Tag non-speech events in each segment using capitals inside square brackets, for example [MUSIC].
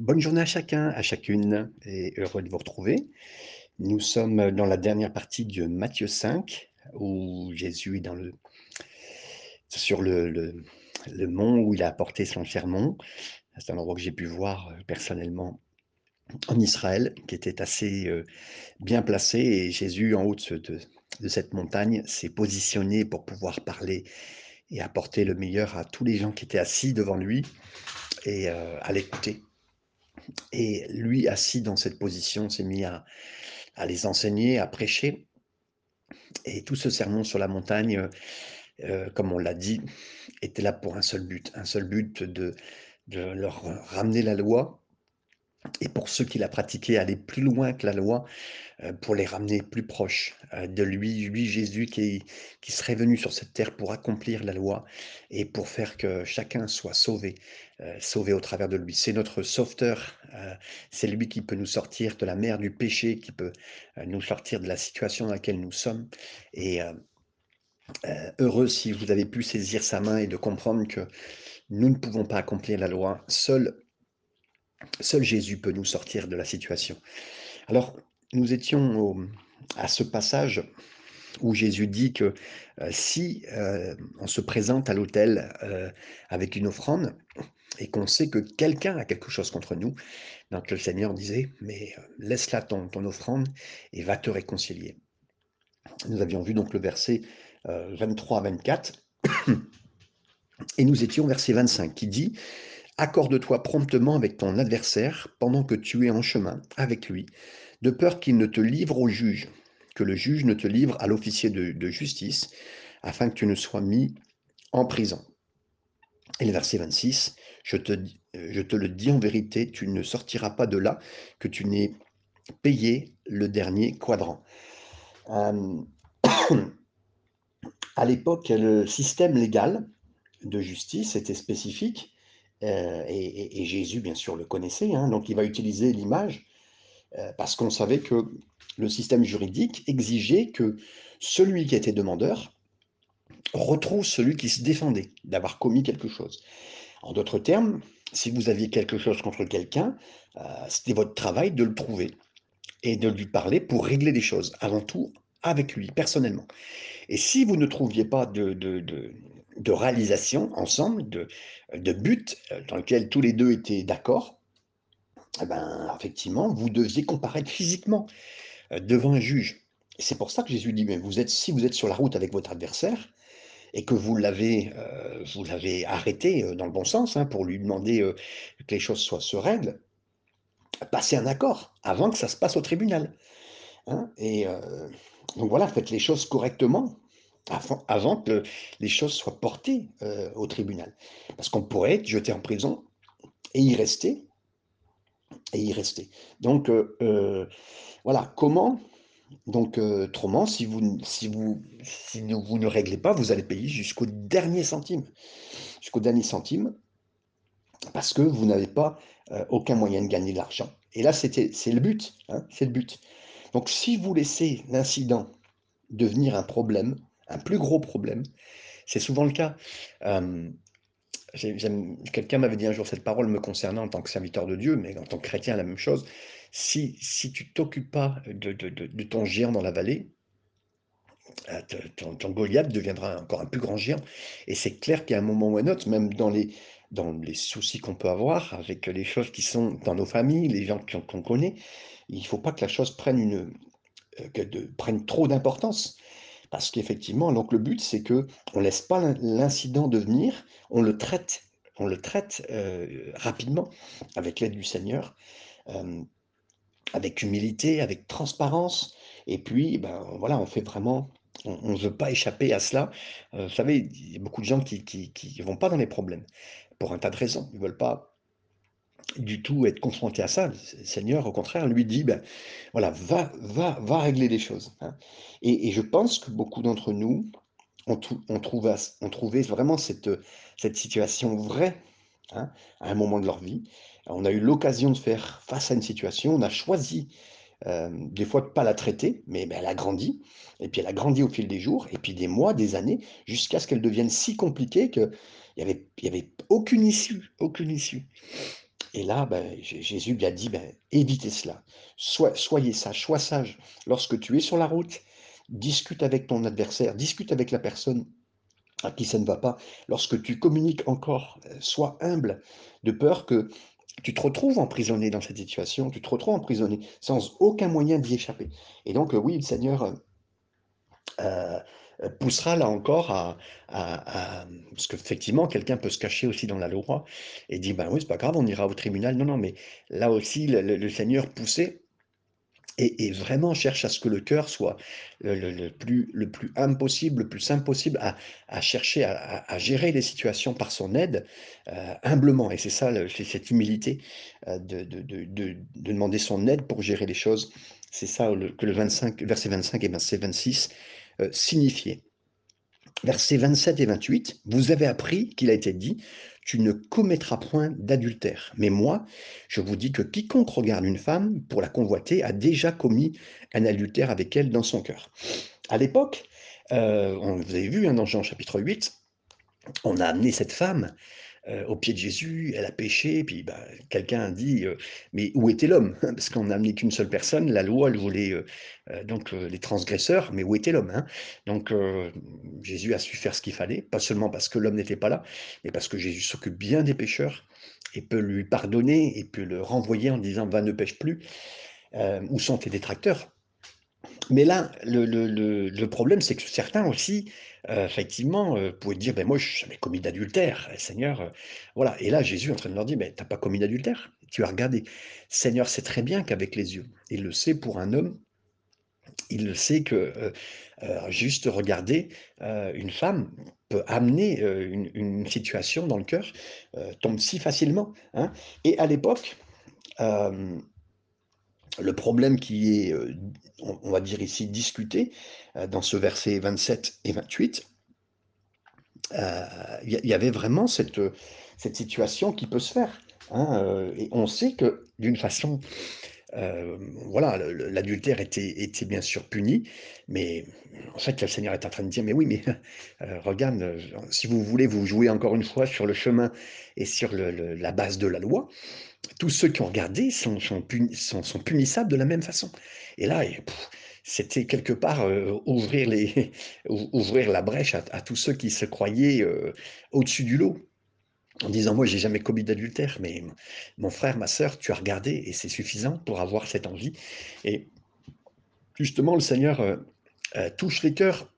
Bonne journée à chacun, à chacune et heureux de vous retrouver. Nous sommes dans la dernière partie de Matthieu 5 où Jésus est sur le mont où il a apporté son sermon. C'est un endroit que j'ai pu voir, heu, personnellement en Israël, qui était assez, heu, bien placé et Jésus en haut de ce de de cette montagne s'est positionné pour pouvoir parler et apporter le meilleur à tous les gens qui étaient assis devant lui et heu, à l'écouter. Et lui, assis dans cette position, s'est mis à les enseigner, à prêcher. Et tout ce sermon sur la montagne, heu heu, comme on l'a dit, était là pour un seul but, un seul but de leur ramener la loi et pour ceux qui la pratiquaient, aller plus loin que la loi, heu, pour les ramener plus proches, heu, de lui. Lui, Jésus qui qui serait venu sur cette terre pour accomplir la loi et pour faire que chacun soit sauvé, heu, sauvé au travers de lui. C'est notre sauveteur, c'est lui qui peut nous sortir de la mer du péché, qui peut, nous sortir de la situation dans laquelle nous sommes et heu heu, heureux si vous avez pu saisir sa main et de comprendre que nous ne pouvons pas accomplir la loi. Seul seul Jésus peut nous sortir de la situation. Alors, nous étions à ce passage où Jésus dit que, heu, si, heu, on se présente à l'autel, heu, avec une offrande et qu'on sait que quelqu'un a quelque chose contre nous, donc le Seigneur disait: «Mais, laisse là ton ton offrande et va te réconcilier». Nous avions vu donc le verset, heu, 23 à 24 et nous étions verset 25 qui dit: «Accorde-toi promptement avec ton adversaire pendant que tu es en chemin avec lui, de peur qu'il ne te livre au juge, que le juge ne te livre à l'officier de justice, afin que tu ne sois mis en prison». Et le verset 26: «Je te je te le dis en vérité, tu ne sortiras pas de là que tu n'aies payé le dernier quadrant». Hem, [COUGHS] à l'époque, le système légal de justice était spécifique, heu et Jésus, bien sûr, le connaissait, hein, donc il va utiliser l'image, heu, parce qu'on savait que le système juridique exigeait que celui qui était demandeur retrouve celui qui se défendait d'avoir commis quelque chose. En d'autres termes, si vous aviez quelque chose contre quelqu'un, heu, c'était votre travail de le trouver et de lui parler pour régler les choses, avant tout avec lui, personnellement. Et si vous ne trouviez pas de de réalisation ensemble, de de but, heu, dans lequel tous les 2 étaient d'accord, et ben, effectivement, vous deviez comparaître physiquement, heu, devant un juge. C'est pour ça que Jésus dit: «Mais vous êtes si vous êtes sur la route avec votre adversaire et que vous l'avez, heu, vous l'avez arrêté, dans le bon sens, hein, pour lui demander, que les choses soient se règlent, passez un accord avant que ça se passe au tribunal». Hein et donc voilà, faites les choses correctement avant que les choses soient portées, heu, au tribunal. Parce qu'on pourrait être jeté en prison et y rester et y rester. Donc heu heu, voilà, comment donc heu, autrement, si vous si vous si vous ne réglez pas, vous allez payer jusqu'au dernier centime, jusqu'au dernier centime parce que vous n'avez pas, aucun moyen de gagner de l'argent. Et là, c'est le but, hein, c'est le but. Donc si vous laissez l'incident devenir un problème, un plus gros problème, c'est souvent le cas. J'aime quelqu'un m'avait dit un jour cette parole me concernant en tant que serviteur de Dieu, mais en tant que chrétien, la même chose. Si si tu t'occupes pas de de ton géant dans la vallée, te ton Goliath deviendra encore un plus grand géant. Et c'est clair a un moment ou un autre, même dans les dans les soucis qu'on peut avoir avec les choses qui sont dans nos familles, les gens qu'on connaît, il faut pas que la chose prenne une, heu, que de prenne trop d'importance. Parce qu'effectivement, donc le but, c'est qu'on laisse pas l'in l'incident devenir, on le traite on le traite, heu, rapidement avec l'aide du Seigneur, hem, avec humilité, avec transparence et puis, ben, voilà, on fait vraiment on on veut pas échapper à cela. Heu, vous savez, il y a beaucoup de gens qui qui qui vont pas dans les problèmes pour un tas de raisons. Ils veulent pas du tout être confrontés à ça. Le Seigneur, au contraire, lui dit: «Ben, voilà, va va va régler les choses», hein et je pense que beaucoup d'entre nous, on trou on trouve à s on trouvait vraiment cette, situation vraie, hein, à un moment de leur vie. On a eu l'occasion de faire face à une situation, on a choisi, hem, des fois de pas la traiter, mais mais elle a grandi et puis elle a grandi au fil des jours et puis des mois, des années, jusqu'à ce qu'elle devienne si compliquée qu'il y avait y avait aucune issue, aucune issue Et là, ben, Jésus lui a dit, ben, évitez cela. soyez sage, sois sage. Lorsque tu es sur la route, discute avec ton adversaire, discute avec la personne à qui ça ne va pas. Lorsque tu communiques encore, euh, sois humble, de peur que tu te retrouves emprisonné dans cette situation, tu te retrouves emprisonné sans aucun moyen d'y échapper. Et donc, euh, oui, le Seigneur euh, poussera là encore à, parce qu'effectivement, quelqu'un peut se cacher aussi dans la loi et dire, ben oui, c'est pas grave, on ira au tribunal. Non, non, mais là aussi, le Seigneur poussait et, vraiment cherche à ce que le cœur soit le, plus, le plus humble possible, le plus simple possible, à, chercher à, gérer les situations par son aide, euh, humblement. Et c'est ça, c'est cette humilité euh, de, de, demander son aide pour gérer les choses. C'est ça que le 25, verset 25 et verset 26 euh, signifiaient. Versets 27 et 28, vous avez appris qu'il a été dit, tu ne commettras point d'adultère. Mais moi, je vous dis que quiconque regarde une femme pour la convoiter a déjà commis un adultère avec elle dans son cœur. À l'époque, euh, vous avez vu hein, dans Jean chapitre 8, on a amené cette femme euh, au pied de Jésus, elle a péché, puis bah, quelqu'un dit euh, Mais où était l'homme? [LAUGHS] Parce qu'on n'a amené qu'une seule personne, la loi, elle voulait euh, donc les transgresseurs, mais où était l'homme hein? Donc Jésus a su faire ce qu'il fallait, pas seulement parce que l'homme n'était pas là, mais parce que Jésus s'occupe bien des pécheurs et peut lui pardonner et peut le renvoyer en disant Va, ne pêche plus. où sont tes détracteurs? Mais là, le, problème, c'est que certains aussi, effectivement, euh, pouvaient dire, ben moi, je n'ai jamais commis d'adultère, Seigneur. Euh, voilà. Et là, Jésus est en train de leur dire, mais tu n'as pas commis d'adultère, tu as regardé. Seigneur sait très bien qu'avec les yeux, il le sait pour un homme, il le sait que juste regarder une femme peut amener une, situation dans le cœur, tombe si facilement. Hein. Et à l'époque, le problème qui est, euh, on va dire ici, discuté euh, dans ce verset 27 et 28, euh, il y avait vraiment cette, situation qui peut se faire. Hein, et on sait que d'une façon, voilà, l'adultère était, bien sûr puni, mais en fait, le Seigneur est en train de dire, mais oui, mais [LAUGHS] regarde, si vous voulez vous jouer encore une fois sur le chemin et sur la base de la loi, tous ceux qui ont regardé sont, punissables de la même façon. Et là, c'était quelque part euh, ouvrir, [LAUGHS] la brèche à, tous ceux qui se croyaient euh, au-dessus du lot. En disant, moi, j'ai jamais commis d'adultère, mais mon frère, ma sœur, tu as regardé et c'est suffisant pour avoir cette envie. Et justement, le Seigneur euh, touche les cœurs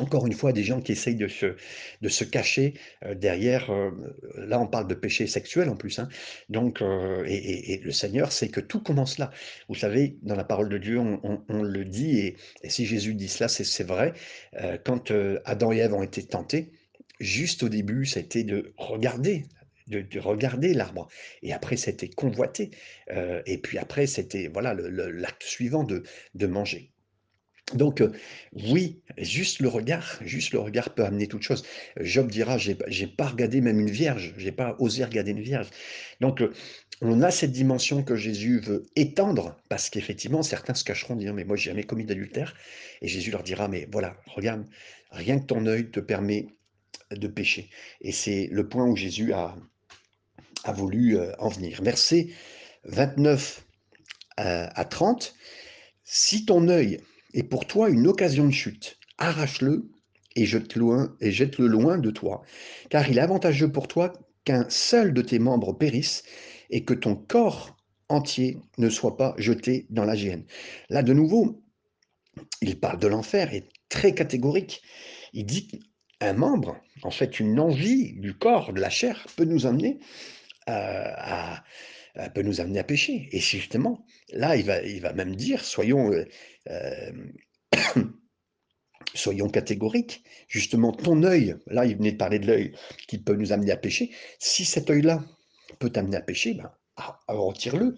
encore une fois, des gens qui essayent de se, de se cacher euh, derrière, euh, là on parle de péché sexuel en plus, hein. donc, euh, et, le Seigneur sait que tout commence là. Vous savez, dans la parole de Dieu, on, le dit, et, si Jésus dit cela, c'est vrai, quand Adam et Ève ont été tentés, juste au début, c'était de regarder de, regarder l'arbre. Et après, c'était convoiter. et puis après, c'était voilà l'acte suivant de, de manger. Donc, euh, oui, juste le regard, juste le regard peut amener toute chose. Job dira, j'ai pas regardé même une vierge, j'ai pas osé regarder une vierge. Donc, euh, on a cette dimension que Jésus veut étendre, parce qu'effectivement, certains se cacheront disant, mais moi, j'ai jamais commis d'adultère. Et Jésus leur dira, mais voilà, regarde, rien que ton œil te permet de pécher. Et c'est le point où Jésus a, voulu euh, en venir. Verset 29 à 30, si ton œil et pour toi une occasion de chute. Arrache-le et jette-le loin, et jette-le loin de toi, car il est avantageux pour toi qu'un seul de tes membres périsse et que ton corps entier ne soit pas jeté dans la géhenne. Là, de nouveau, il parle de l'enfer et très catégorique. Il dit qu'un membre, en fait, une envie du corps, de la chair, peut nous amener à, peut nous amener à pécher. Et justement, là, il va, il va même dire, soyons, euh, euh, [COUGHS] soyons catégoriques, justement, ton œil, là, il venait de parler de l'œil qui peut nous amener à pécher, si cet œil-là peut t'amener à pécher, ben, retire-le. Vous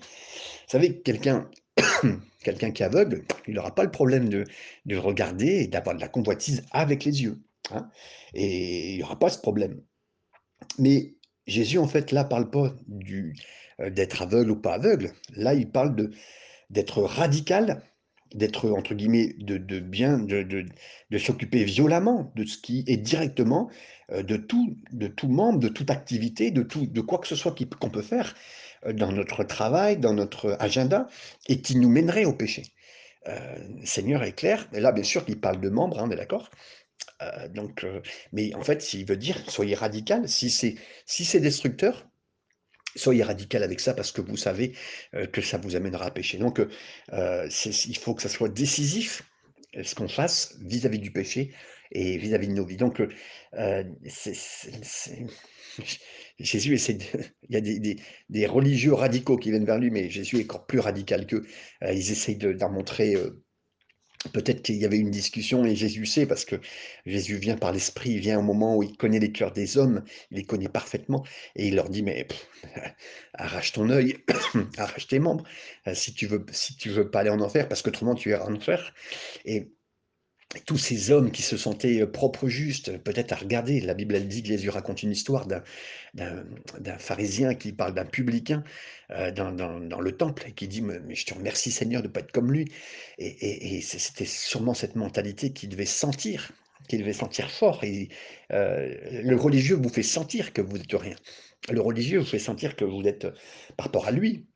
savez, quelqu'un [COUGHS] quelqu'un qui est aveugle, il n'aura pas le problème de, de regarder et d'avoir de la convoitise avec les yeux. Et il n'y aura pas ce problème. Mais Jésus, en fait, là, parle pas du, euh, d'être aveugle ou pas aveugle. Là, il parle d'être radical, d'être, entre guillemets, de, de bien, de, de, s'occuper violemment de ce qui est directement euh, de tout, de tout membre, de toute activité, de, tout, de quoi que ce soit qu'on peut faire dans notre travail, dans notre agenda, et qui nous mènerait au péché. Seigneur est clair, là bien sûr il parle de membres, hein, on est d'accord donc, mais en fait, s'il veut dire soyez radical, si c'est si c'est destructeur, soyez radical avec ça parce que vous savez que ça vous amènera à pécher. Donc, il faut que ça soit décisif ce qu'on fasse vis-à-vis du péché et vis-à-vis de nos vies. Donc, [LAUGHS] Jésus essaie de... [LAUGHS] Il y a des, religieux radicaux qui viennent vers lui, mais Jésus est encore plus radical qu'eux. ils essayent d'en montrer Peut-être qu'il y avait une discussion et Jésus sait parce que Jésus vient par l'Esprit, il vient au moment où il connaît les cœurs des hommes, il les connaît parfaitement et il leur dit mais [LAUGHS] arrache ton œil, [COUGHS] arrache tes membres euh, si tu veux si tu veux pas aller en enfer parce que autrement tu iras en enfer. Et tous ces hommes qui se sentaient euh, propres justes, peut-être à regarder. La Bible, elle dit que Jésus raconte une histoire d'un pharisien qui parle d'un publicain euh, dans, le temple et qui dit Mais je te remercie Seigneur de ne pas être comme lui. Et, c'était sûrement cette mentalité qu'il devait sentir, qu'il devait sentir fort. Et, euh, le religieux vous fait sentir que vous n'êtes rien. Le religieux vous fait sentir que vous êtes, par rapport à lui,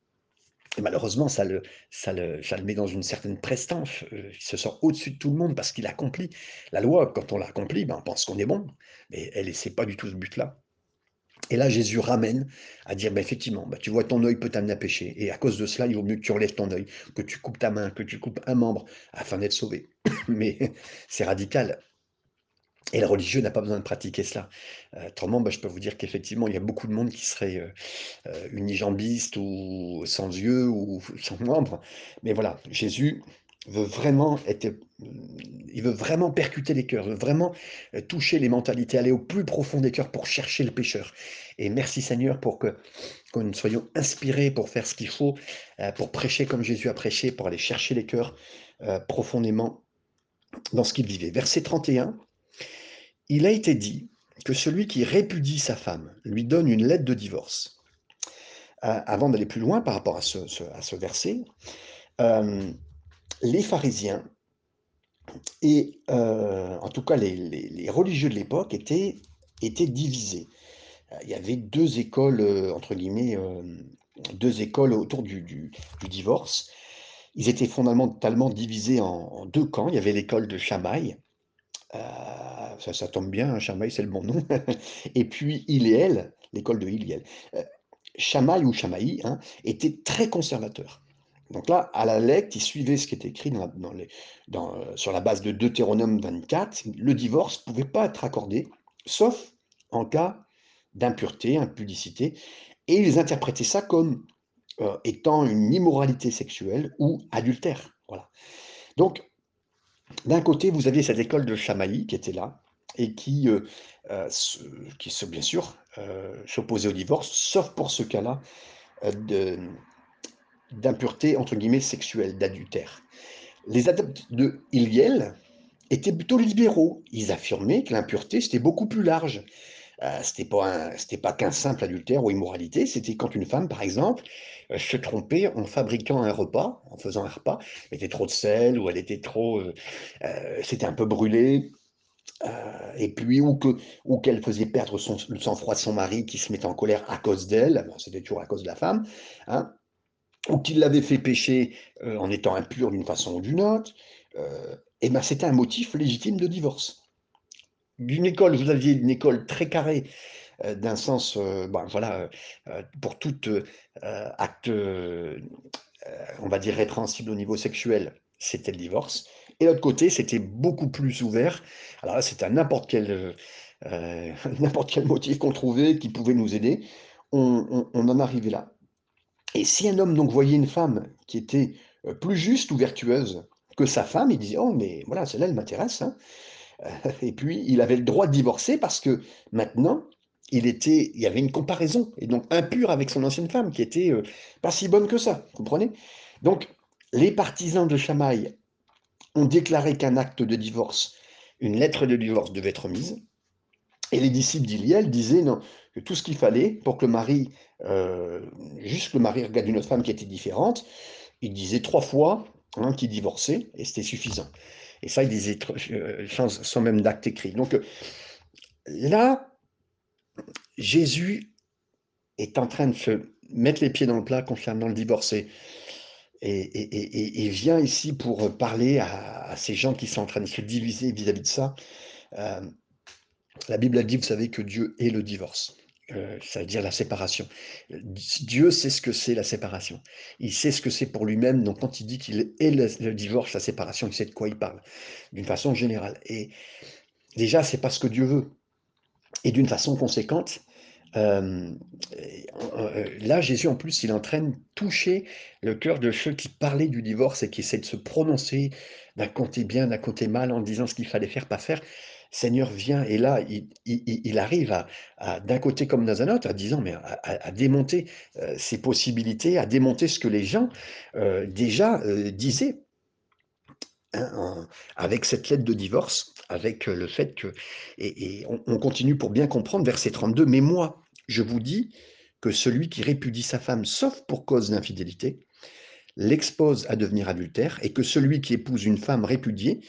malheureusement, ça le, ça, le, met dans une certaine prestance. Euh, il se sent au-dessus de tout le monde parce qu'il accomplit. La loi, quand on l'accomplit, ben, on pense qu'on est bon. Mais elle n'est pas du tout ce but-là. Et là, Jésus ramène à dire, ben, effectivement, ben, tu vois, ton œil peut t'amener à pécher. Et à cause de cela, il vaut mieux que tu relèves ton œil, que tu coupes ta main, que tu coupes un membre, afin d'être sauvé. [COUGHS] Mais c'est radical. Et le religieux n'a pas besoin de pratiquer cela. Euh, autrement, bah, je peux vous dire qu'effectivement, il y a beaucoup de monde qui serait euh, euh, unijambiste ou sans yeux ou [LAUGHS] sans membres. Mais voilà, Jésus veut vraiment être, il veut vraiment percuter les cœurs, veut vraiment toucher les mentalités, aller au plus profond des cœurs pour chercher le pécheur. Et merci Seigneur pour que nous soyons inspirés pour faire ce qu'il faut, pour prêcher comme Jésus a prêché, pour aller chercher les cœurs profondément dans ce qu'il vivait. Verset 31. Il a été dit que celui qui répudie sa femme lui donne une lettre de divorce. Euh, avant d'aller plus loin par rapport à ce, verset, euh, les pharisiens et euh, en tout cas les, religieux de l'époque étaient, divisés. Il y avait deux écoles, entre guillemets, deux écoles autour du, divorce. Ils étaient fondamentalement divisés en, en deux camps. Il y avait l'école de Chamaï, ça, ça tombe bien, Chamaï, c'est le bon nom. [LAUGHS] et puis Iliel, l'école de Iliel. Euh, Chamaï ou Chamaï hein, était très conservateur. Donc là, à la lettre, il suivait ce qui était écrit euh, sur la base de Deutéronome 24. Le divorce ne pouvait pas être accordé, sauf en cas d'impureté, impudicité. Et ils interprétaient ça comme euh, étant une immoralité sexuelle ou adultère. Voilà. Donc, d'un côté, vous aviez cette école de Chamaï qui était là, et qui, euh, euh, qui se, bien sûr, euh, s'opposait au divorce, sauf pour ce cas-là d'impureté, entre guillemets, sexuelle, d'adultère. Les adeptes de Iliel étaient plutôt libéraux. Ils affirmaient que l'impureté, c'était beaucoup plus large. Euh, c'était pas pas qu'un simple adultère ou immoralité, c'était quand une femme, par exemple, se trompait en fabriquant un repas, en faisant un repas, mettait trop de sel ou elle était trop, c'était un peu brûlé, euh, et puis, ou que ou qu'elle faisait perdre son, le sang-froid de son mari qui se mettait en colère à cause d'elle, c'était toujours à cause de la femme, hein, ou qu'il l'avait fait pécher euh, en étant impur d'une façon ou d'une autre, euh, et ben c'était un motif légitime de divorce. D'une école, vous aviez une école très carrée, d'un sens, ben, voilà, pour tout acte, on va dire, répréhensible au niveau sexuel, c'était le divorce. Et l'autre côté, c'était beaucoup plus ouvert. Alors là, c'était n'importe quel, euh, [LAUGHS] n'importe quel motif qu'on trouvait qui pouvait nous aider. On, en arrivait là. Et si un homme donc voyait une femme qui était euh, plus juste ou vertueuse que sa femme, il disait Oh, mais voilà, celle-là, elle m'intéresse. Hein. Et puis, il avait le droit de divorcer parce que maintenant, il, était, il y avait une comparaison, et donc impur avec son ancienne femme, qui était euh, pas si bonne que ça, vous comprenez? Donc, les partisans de Chamaï ont déclaré qu'un acte de divorce, une lettre de divorce devait être mise. Et les disciples d'Iliel disaient non, que tout ce qu'il fallait pour que le mari, euh, juste le mari regarde une autre femme qui était différente, il disait trois fois hein, qu'il divorçait et c'était suffisant. Et ça, il disait euh, sans, même d'acte écrit. Donc euh, là, Jésus est en train de se mettre les pieds dans le plat concernant le divorce et, et, vient ici pour parler à, ces gens qui sont en train de se diviser vis-à-vis de ça. Euh, la Bible a dit, vous savez, que Dieu est le divorce. Euh, veut dire la séparation. Dieu sait ce que c'est la séparation. Il sait ce que c'est pour lui-même. Donc, quand il dit qu'il est le, divorce, la séparation, il sait de quoi il parle, d'une façon générale. Et déjà, c'est pas ce que Dieu veut. Et d'une façon conséquente, euh, euh, là, Jésus, en plus, il est toucher le cœur de ceux qui parlaient du divorce et qui essaient de se prononcer d'un côté bien, d'un côté mal, en disant ce qu'il fallait faire, pas faire. Seigneur vient et là, il, arrive à, d'un côté comme dans un autre, à disant, mais à, démonter euh, ces possibilités, à démonter ce que les gens euh, déjà euh, disaient. Hein, avec cette lettre de divorce, avec le fait que, et, on, on, continue pour bien comprendre, verset 32, mais moi, je vous dis que celui qui répudie sa femme, sauf pour cause d'infidélité, l'expose à devenir adultère, et que celui qui épouse une femme répudiée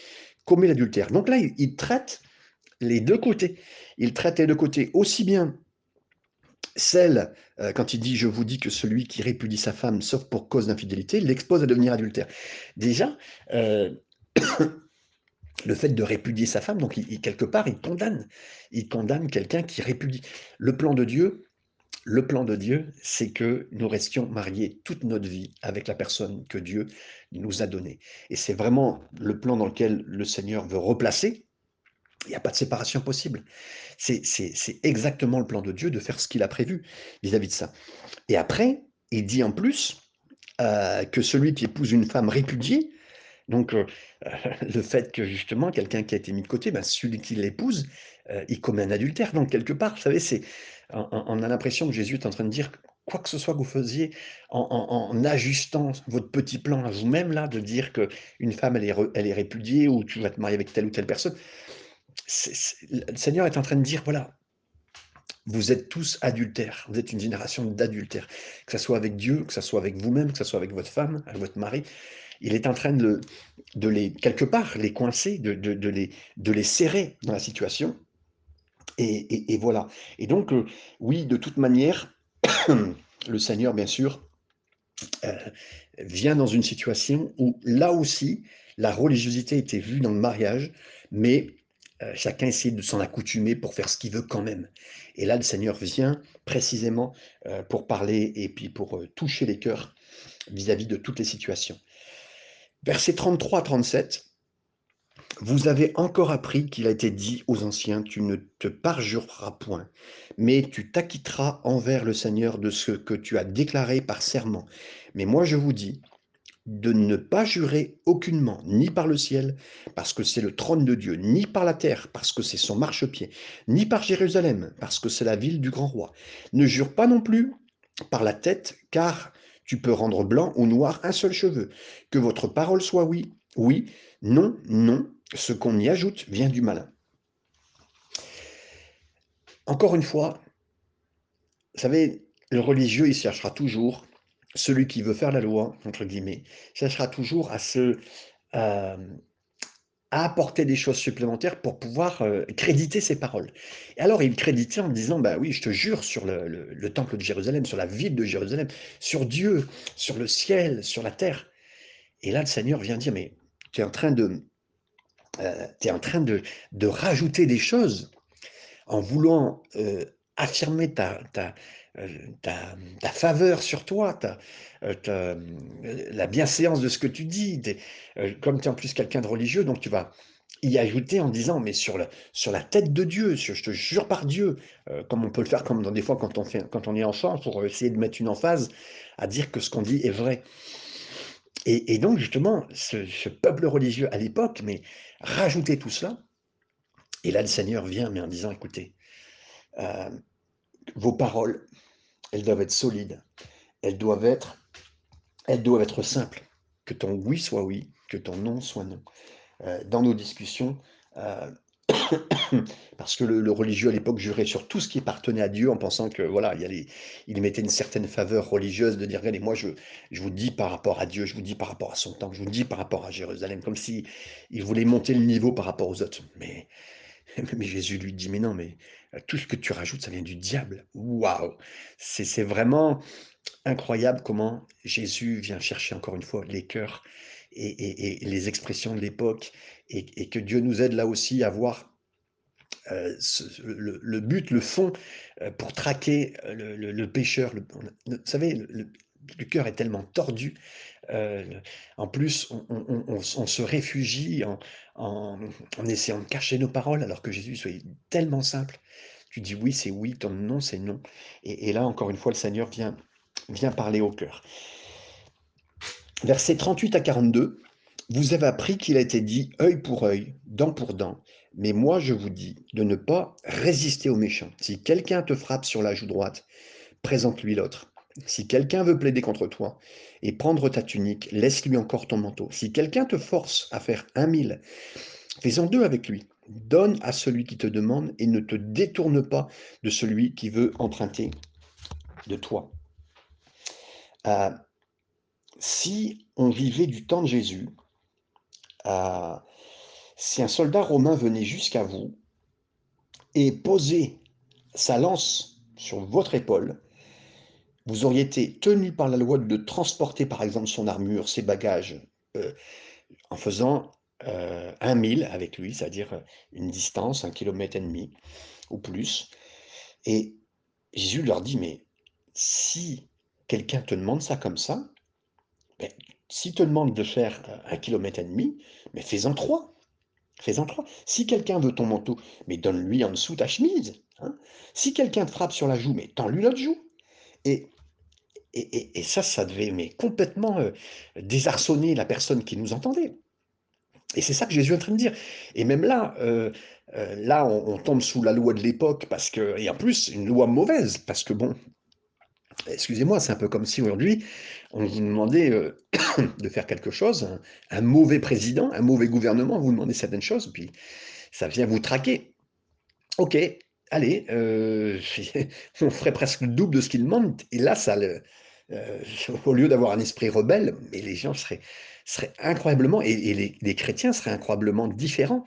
commet l'adultère. Donc là, il traite les deux côtés. Il traite les deux côtés, aussi bien celle, euh, quand il dit Je vous dis que celui qui répudie sa femme, sauf pour cause d'infidélité, l'expose à devenir adultère. Déjà, euh, [COUGHS] le fait de répudier sa femme, donc quelque part, il condamne. Il condamne quelqu'un qui répudie. Le plan de Dieu, le plan de Dieu, c'est que nous restions mariés toute notre vie avec la personne que Dieu nous a donnée. Et c'est vraiment le plan dans lequel le Seigneur veut replacer il n'y a pas de séparation possible. C'est exactement le plan de Dieu de faire ce qu'il a prévu vis-à-vis de ça. Et après, il dit en plus euh, que celui qui épouse une femme répudiée, donc euh, [LAUGHS] le fait que justement quelqu'un qui a été mis de côté, ben, celui qui l'épouse, euh, il commet un adultère. Donc quelque part, vous savez, on, a l'impression que Jésus est en train de dire quoi que ce soit que vous faisiez en, ajustant votre petit plan à vous-même là, de dire que une femme elle est, elle est répudiée ou tu vas te marier avec telle ou telle personne le Seigneur est en train de dire, voilà, vous êtes tous adultères, vous êtes une génération d'adultères, que ce soit avec Dieu, que ce soit avec vous-même, que ce soit avec votre femme, avec votre mari. Il est en train de, de les, quelque part, les coincer, de, de, les, de les serrer dans la situation. Et, voilà. Et donc, euh, oui, de toute manière, [COUGHS] le Seigneur, bien sûr, euh, vient dans une situation où, là aussi, la religiosité était vue dans le mariage, mais euh, chacun essaie de s'en accoutumer pour faire ce qu'il veut quand même. Et là, le Seigneur vient précisément euh, pour parler et puis pour euh, toucher les cœurs vis-à-vis de toutes les situations. Verset 33-37, vous avez encore appris qu'il a été dit aux anciens, tu ne te parjureras point, mais tu t'acquitteras envers le Seigneur de ce que tu as déclaré par serment. Mais moi je vous dis, de ne pas jurer aucunement, ni par le ciel, parce que c'est le trône de Dieu, ni par la terre, parce que c'est son marchepied, ni par Jérusalem, parce que c'est la ville du grand roi. Ne jure pas non plus par la tête, car tu peux rendre blanc ou noir un seul cheveu. Que votre parole soit oui, oui, non, non. Ce qu'on y ajoute vient du malin. Encore une fois, vous savez, le religieux, il cherchera toujours celui qui veut faire la loi, entre guillemets, cherchera toujours à se à apporter des choses supplémentaires pour pouvoir euh, créditer ses paroles. Et alors il créditait en disant, bah oui, je te jure sur le, temple de Jérusalem, sur la ville de Jérusalem, sur Dieu, sur le ciel, sur la terre. Et là, le Seigneur vient dire, mais tu es en train de, euh, es en train de, rajouter des choses en voulant euh, affirmer ta, euh, ta, faveur sur toi, euh, ta, la bienséance de ce que tu dis. Euh, comme tu es en plus quelqu'un de religieux, donc tu vas y ajouter en disant, mais sur, la, sur la tête de Dieu, je te jure par Dieu, comme on peut le faire comme dans des fois quand on, quand on est enfant, pour essayer de mettre une emphase à dire que ce qu'on dit est vrai. Et, donc justement, ce, peuple religieux à l'époque, mais rajouter tout cela, et là le Seigneur vient, mais en disant, écoutez, vos paroles, elles doivent être solides, elles doivent être, elles simples, que ton oui soit oui, que ton non soit non. Euh, dans nos discussions, euh, [COUGHS] parce que le, religieux à l'époque jurait sur tout ce qui appartenait à Dieu en pensant que voilà, il, y il mettait une certaine faveur religieuse de dire regardez, moi je, je vous dis par rapport à Dieu, je vous dis par rapport à son temple, je vous dis par rapport à Jérusalem, comme si il voulait monter le niveau par rapport aux autres. Mais, [LAUGHS] mais Jésus lui dit mais non, mais tout ce que tu rajoutes, ça vient du diable. Waouh C'est vraiment incroyable comment Jésus vient chercher encore une fois les cœurs et, les expressions de l'époque et, que Dieu nous aide là aussi à voir euh, le, but, le fond euh, pour traquer le, pécheur. vous savez, le, cœur est tellement tordu. Euh, en plus, on, se réfugie en, essayant de cacher nos paroles alors que Jésus soit tellement simple. Tu dis oui, c'est oui, ton non, c'est non. Et, là, encore une fois, le Seigneur vient, vient parler au cœur. Versets 38 à 42, vous avez appris qu'il a été dit œil pour œil, dent pour dent. Mais moi, je vous dis de ne pas résister aux méchants. Si quelqu'un te frappe sur la joue droite, présente-lui l'autre. Si quelqu'un veut plaider contre toi et prendre ta tunique, laisse-lui encore ton manteau. Si quelqu'un te force à faire un mille, fais-en deux avec lui. Donne à celui qui te demande et ne te détourne pas de celui qui veut emprunter de toi. Euh, si on vivait du temps de Jésus, euh, si un soldat romain venait jusqu'à vous et posait sa lance sur votre épaule, vous auriez été tenu par la loi de transporter par exemple son armure, ses bagages, euh, en faisant euh, un mille avec lui, c'est-à-dire une distance, un kilomètre et demi ou plus. Et Jésus leur dit, mais si quelqu'un te demande ça comme ça, ben, s'il te demande de faire un kilomètre et demi, mais fais-en trois. Fais-en trois. Si quelqu'un veut ton manteau, mais donne-lui en dessous ta chemise. Hein. Si quelqu'un te frappe sur la joue, mais tends-lui l'autre joue. Et, ça, ça devait complètement euh, désarçonner la personne qui nous entendait. Et c'est ça que Jésus est en train de dire. Et même là, euh, euh, là, on, tombe sous la loi de l'époque parce que, et en plus, une loi mauvaise parce que bon, excusez-moi, c'est un peu comme si aujourd'hui on vous demandait [COUGHS] de faire quelque chose, un, mauvais président, un mauvais gouvernement vous demandez certaines choses, puis ça vient vous traquer. Ok, allez, [LAUGHS] on ferait presque le double de ce qu'il demande, et là, ça le, [LAUGHS] au lieu d'avoir un esprit rebelle, mais les gens seraient incroyablement, et, les, chrétiens seraient incroyablement différents.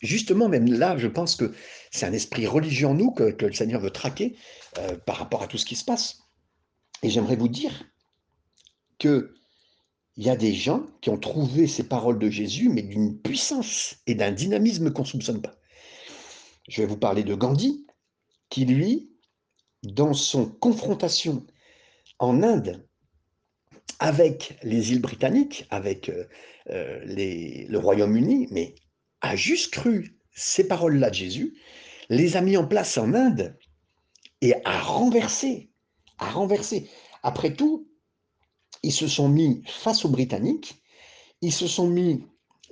Justement, même là, je pense que c'est un esprit religieux en nous que, le Seigneur veut traquer euh, par rapport à tout ce qui se passe. Et j'aimerais vous dire que il y a des gens qui ont trouvé ces paroles de Jésus, mais d'une puissance et d'un dynamisme qu'on ne soupçonne pas. Je vais vous parler de Gandhi, qui lui, dans son confrontation en Inde avec les îles britanniques, avec euh, euh, le Royaume-Uni, mais a juste cru ces paroles-là de Jésus, les a mis en place en Inde et a renversé, a renversé. Après tout, ils se sont mis face aux Britanniques, ils se sont mis,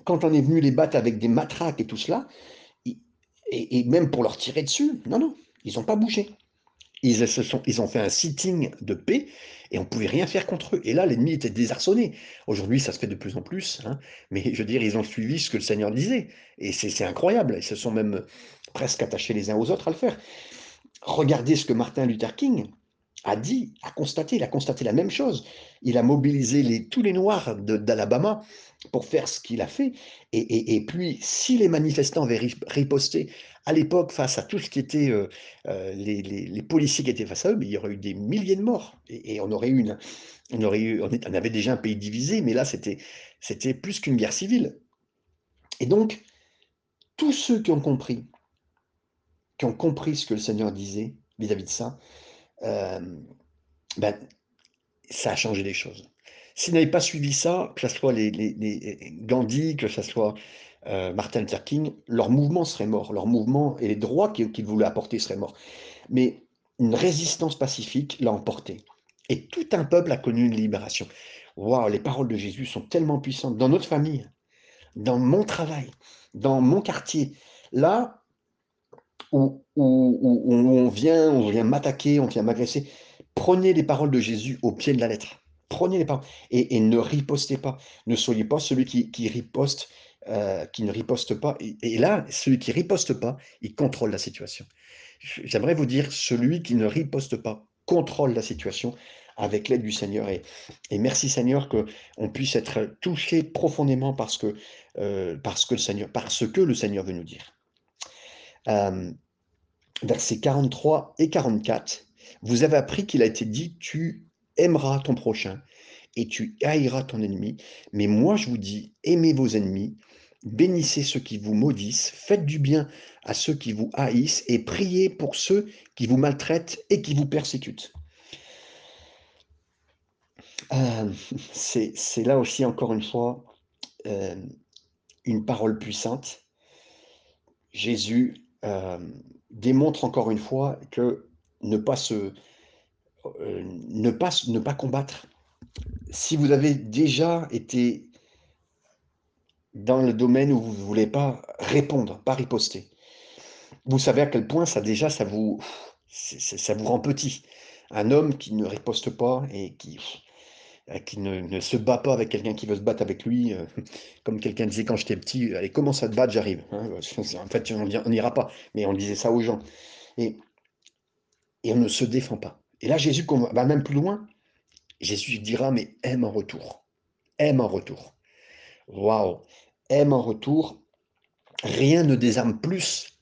quand on est venu les battre avec des matraques et tout cela, et même pour leur tirer dessus, non, non, ils n'ont pas bougé. Ils, ont fait un sitting de paix et on ne pouvait rien faire contre eux. Et là, l'ennemi était désarçonné. Aujourd'hui, ça se fait de plus en plus. Hein. mais je veux dire, ils ont suivi ce que le Seigneur disait. Et c'est incroyable. Ils se sont même presque attachés les uns aux autres à le faire. Regardez ce que Martin Luther King a dit, a constaté. Il a constaté la même chose. Il a mobilisé les, tous les Noirs d'Alabama pour faire ce qu'il a fait. Et, puis, si les manifestants avaient riposté à l'époque, face à tout ce qui était euh, euh, les, policiers qui étaient face à eux, il y aurait eu des milliers de morts. Et, on aurait eu une, on aurait eu, on, avait déjà un pays divisé, mais là, c'était, c'était plus qu'une guerre civile. Et donc, tous ceux qui ont compris, qui ont compris ce que le Seigneur disait vis-à-vis de ça, euh, ben, ça a changé les choses. S'ils n'avaient pas suivi ça, que ce soit les, Gandhi, que ce soit euh, Martin Luther King, leur mouvement serait mort, leur mouvement et les droits qu'ils voulaient apporter seraient morts. Mais une résistance pacifique l'a emporté. Et tout un peuple a connu une libération. Waouh, les paroles de Jésus sont tellement puissantes. Dans notre famille, dans mon travail, dans mon quartier, là où, on vient, on vient m'attaquer, on vient m'agresser, prenez les paroles de Jésus au pied de la lettre. Prenez les paroles et, ne ripostez pas. Ne soyez pas celui qui, riposte euh, qui ne riposte pas. Et, là, celui qui riposte pas, il contrôle la situation. J'aimerais vous dire, celui qui ne riposte pas contrôle la situation avec l'aide du Seigneur. Et, et merci Seigneur que on puisse être touché profondément parce que, euh, parce que le Seigneur, parce que le Seigneur veut nous dire. Euh, versets 43 et 44, vous avez appris qu'il a été dit, tu aimeras ton prochain et tu haïras ton ennemi. Mais moi, je vous dis, aimez vos ennemis, bénissez ceux qui vous maudissent, faites du bien à ceux qui vous haïssent et priez pour ceux qui vous maltraitent et qui vous persécutent. Euh, [LAUGHS] c'est là aussi, encore une fois, euh, une parole puissante. Jésus euh, démontre encore une fois que ne pas se, ne pas, ne pas combattre. Si vous avez déjà été dans le domaine où vous ne voulez pas répondre, pas riposter, vous savez à quel point ça déjà, ça vous, rend petit. Un homme qui ne riposte pas et qui, euh, ne, se bat pas avec quelqu'un qui veut se battre avec lui, euh, [LAUGHS] comme quelqu'un disait quand j'étais petit, allez, commence à te battre, j'arrive. [LAUGHS] En fait, on n'ira pas, mais on disait ça aux gens. Et, et on ne se défend pas. Et là, Jésus va même plus loin. Jésus dira, mais aime en retour. Aime en retour. Waouh. Aime en retour. Rien ne désarme plus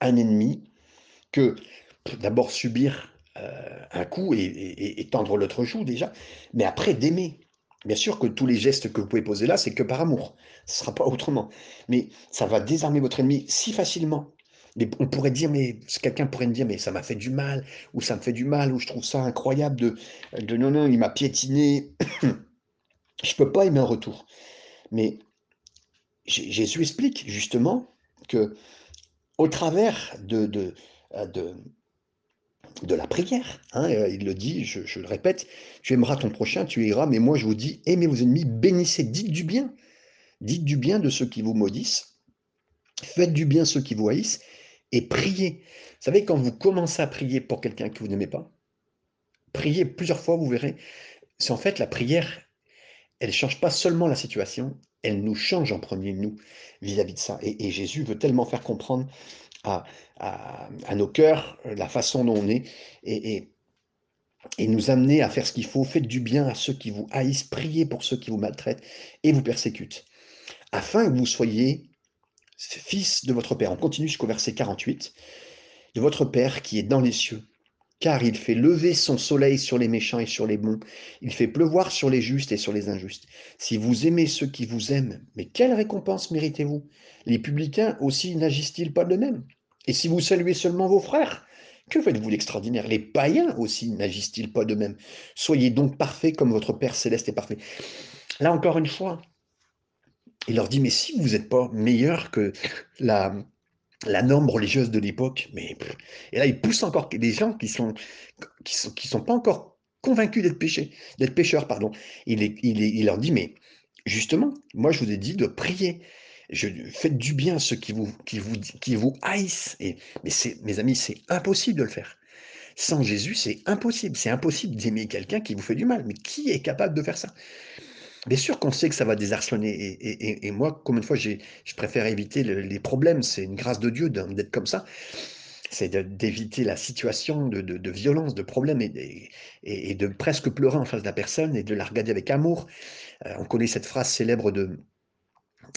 un ennemi que d'abord subir euh, un coup et, tendre l'autre joue déjà, mais après d'aimer. Bien sûr que tous les gestes que vous pouvez poser là, c'est que par amour. Ce ne sera pas autrement. Mais ça va désarmer votre ennemi si facilement. Mais on pourrait dire, mais quelqu'un pourrait me dire, mais ça m'a fait du mal, ou ça me fait du mal, ou je trouve ça incroyable de, de non, non, il m'a piétiné. [COUGHS] je ne peux pas aimer un retour. Mais Jésus explique justement que au travers de, de, de, de la prière. Hein, euh, il le dit, je, le répète, tu aimeras ton prochain, tu iras, mais moi je vous dis, aimez vos ennemis, bénissez, dites du bien. Dites du bien de ceux qui vous maudissent, faites du bien ceux qui vous haïssent, et priez. Vous savez, quand vous commencez à prier pour quelqu'un que vous n'aimez pas, priez plusieurs fois, vous verrez, c'est en fait la prière, elle ne change pas seulement la situation, elle nous change en premier, nous, vis-à-vis de ça. et Jésus veut tellement faire comprendre à, nos cœurs, la façon dont on est, et, et, nous amener à faire ce qu'il faut. Faites du bien à ceux qui vous haïssent, priez pour ceux qui vous maltraitent et vous persécutent, afin que vous soyez fils de votre Père. On continue jusqu'au verset 48. De votre Père qui est dans les cieux, car il fait lever son soleil sur les méchants et sur les bons, il fait pleuvoir sur les justes et sur les injustes. Si vous aimez ceux qui vous aiment, mais quelle récompense méritez-vous? Les publicains aussi n'agissent-ils pas de même? Et si vous saluez seulement vos frères, que faites-vous d'extraordinaire? Les païens aussi n'agissent-ils pas de même? Soyez donc parfaits comme votre Père céleste est parfait. Là encore une fois, il leur dit, mais si vous n'êtes pas meilleur que la, la norme religieuse de l'époque, mais et là il pousse encore des gens qui sont qui sont qui sont pas encore convaincus d'être péchés, d'être pécheurs, pardon. Il, est, il, il leur dit mais justement, moi je vous ai dit de prier. Je, faites du bien à ceux qui vous, qui vous, qui vous haïssent. Et, mais mes amis, c'est impossible de le faire. Sans Jésus, c'est impossible. C'est impossible d'aimer quelqu'un qui vous fait du mal. Mais qui est capable de faire ça? Bien sûr qu'on sait que ça va désarçonner. Et, moi, comme une fois, je préfère éviter les problèmes. C'est une grâce de Dieu d'être comme ça. C'est d'éviter la situation de, violence, de problème et, de presque pleurer en face de la personne et de la regarder avec amour. Euh, on connaît cette phrase célèbre de,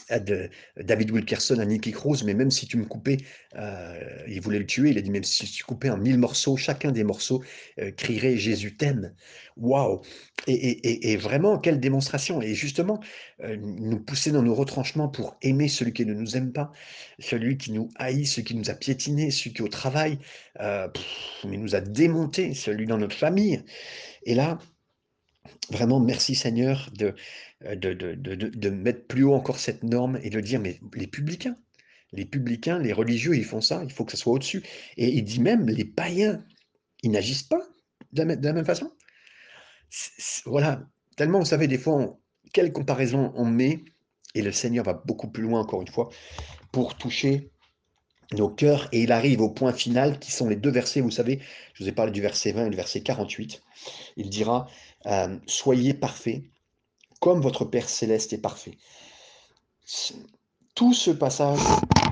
David Wilkerson à Nicky Cruz, mais même si tu me coupais, euh, il voulait le tuer, il a dit même si tu coupais en mille morceaux, chacun des morceaux euh, crierait Jésus t'aime. Waouh et, vraiment, quelle démonstration Et justement, euh, nous pousser dans nos retranchements pour aimer celui qui ne nous aime pas, celui qui nous haït, celui qui nous a piétiné, celui qui au travail mais nous a démonté, celui dans notre famille. Et là, vraiment, merci Seigneur de, euh, de, de, mettre plus haut encore cette norme et de dire, mais les publicains, les publicains, les religieux, ils font ça, il faut que ça soit au-dessus. Et il dit même, les païens, ils n'agissent pas de la, même façon. voilà, tellement, vous savez, des fois, quelle comparaison on met, et le Seigneur va beaucoup plus loin, encore une fois, pour toucher nos cœurs, et il arrive au point final, qui sont les deux versets, vous savez, je vous ai parlé du verset 20 et du verset 48, il dira, euh, soyez parfaits, comme votre Père céleste est parfait. Tout ce passage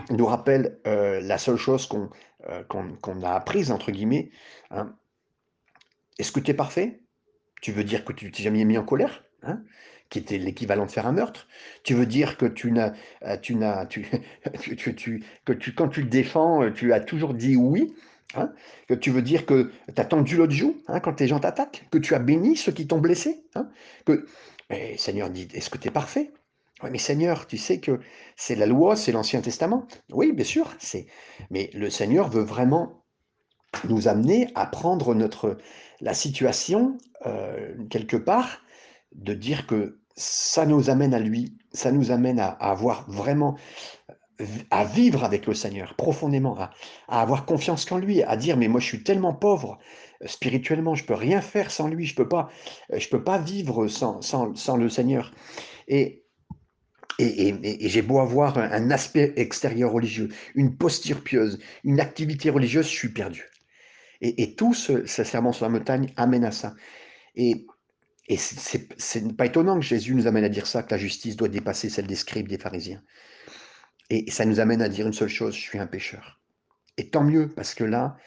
nous rappelle euh, la seule chose euh, qu'on a apprise, entre guillemets. Hein. Est-ce que tu es parfait? Tu veux dire que tu t'es jamais mis en colère hein, qui était l'équivalent de faire un meurtre? Tu veux dire que tu n'as, euh, tu n'as, tu, [LAUGHS] que tu, quand tu le défends, tu as toujours dit oui? Hein, que tu veux dire que tu as tendu l'autre joue hein, quand les gens t'attaquent, que tu as béni ceux qui t'ont blessé. Hein, que... Mais Seigneur dit, est-ce que tu es parfait? Oui, mais Seigneur, tu sais que c'est la loi, c'est l'Ancien Testament. Oui, bien sûr, c'est. Mais le Seigneur veut vraiment nous amener à prendre notre la situation euh, quelque part, de dire que ça nous amène à lui, ça nous amène à, avoir vraiment à vivre avec le Seigneur profondément, à, avoir confiance qu'en lui, à dire mais moi je suis tellement pauvre euh, spirituellement, je peux rien faire sans lui, je peux pas, euh, je peux pas vivre sans, sans, le Seigneur. Et et, j'ai beau avoir un, aspect extérieur religieux, une posture pieuse, une activité religieuse, je suis perdu. Et, tout ce, serment sur la montagne amène à ça. Et, et c'est pas étonnant que Jésus nous amène à dire ça, que la justice doit dépasser celle des scribes, des pharisiens. Et ça nous amène à dire une seule chose, je suis un pécheur. Et tant mieux, parce que là,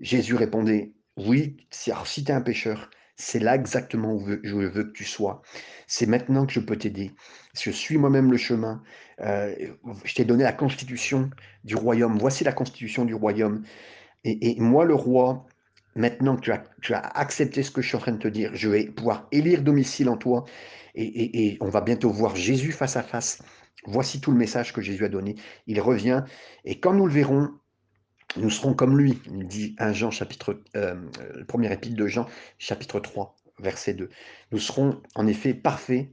Jésus répondait, oui, si tu es un pécheur, c'est là exactement où je veux que tu sois. C'est maintenant que je peux t'aider. Je suis moi-même le chemin. Euh, je t'ai donné la constitution du royaume. Voici la constitution du royaume. Et, moi, le roi, maintenant que tu as, accepté ce que je suis en train de te dire, je vais pouvoir élire domicile en toi. Et, on va bientôt voir Jésus face à face. Voici tout le message que Jésus a donné. Il revient. Et quand nous le verrons, nous serons comme lui, dit 1 Jean chapitre, euh, premier épître de Jean, chapitre 3, verset 2. Nous serons en effet parfaits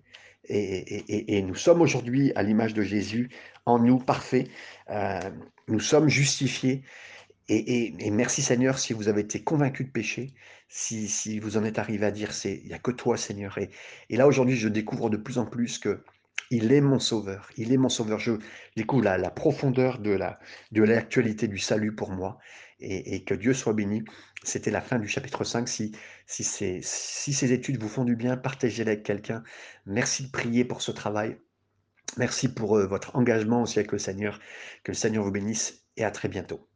et, nous sommes aujourd'hui à l'image de Jésus, en nous parfaits. Euh, nous sommes justifiés et, merci Seigneur si vous avez été convaincu de péché, si, vous en êtes arrivé à dire c'est il n'y a que toi Seigneur. Et, là aujourd'hui je découvre de plus en plus que il est mon sauveur, il est mon sauveur. Je découvre la, profondeur de la de l'actualité du salut pour moi et, que Dieu soit béni. C'était la fin du chapitre 5. Si, si, si ces études vous font du bien, partagez-les avec quelqu'un. Merci de prier pour ce travail. Merci pour euh, votre engagement aussi avec le Seigneur. Que le Seigneur vous bénisse et à très bientôt.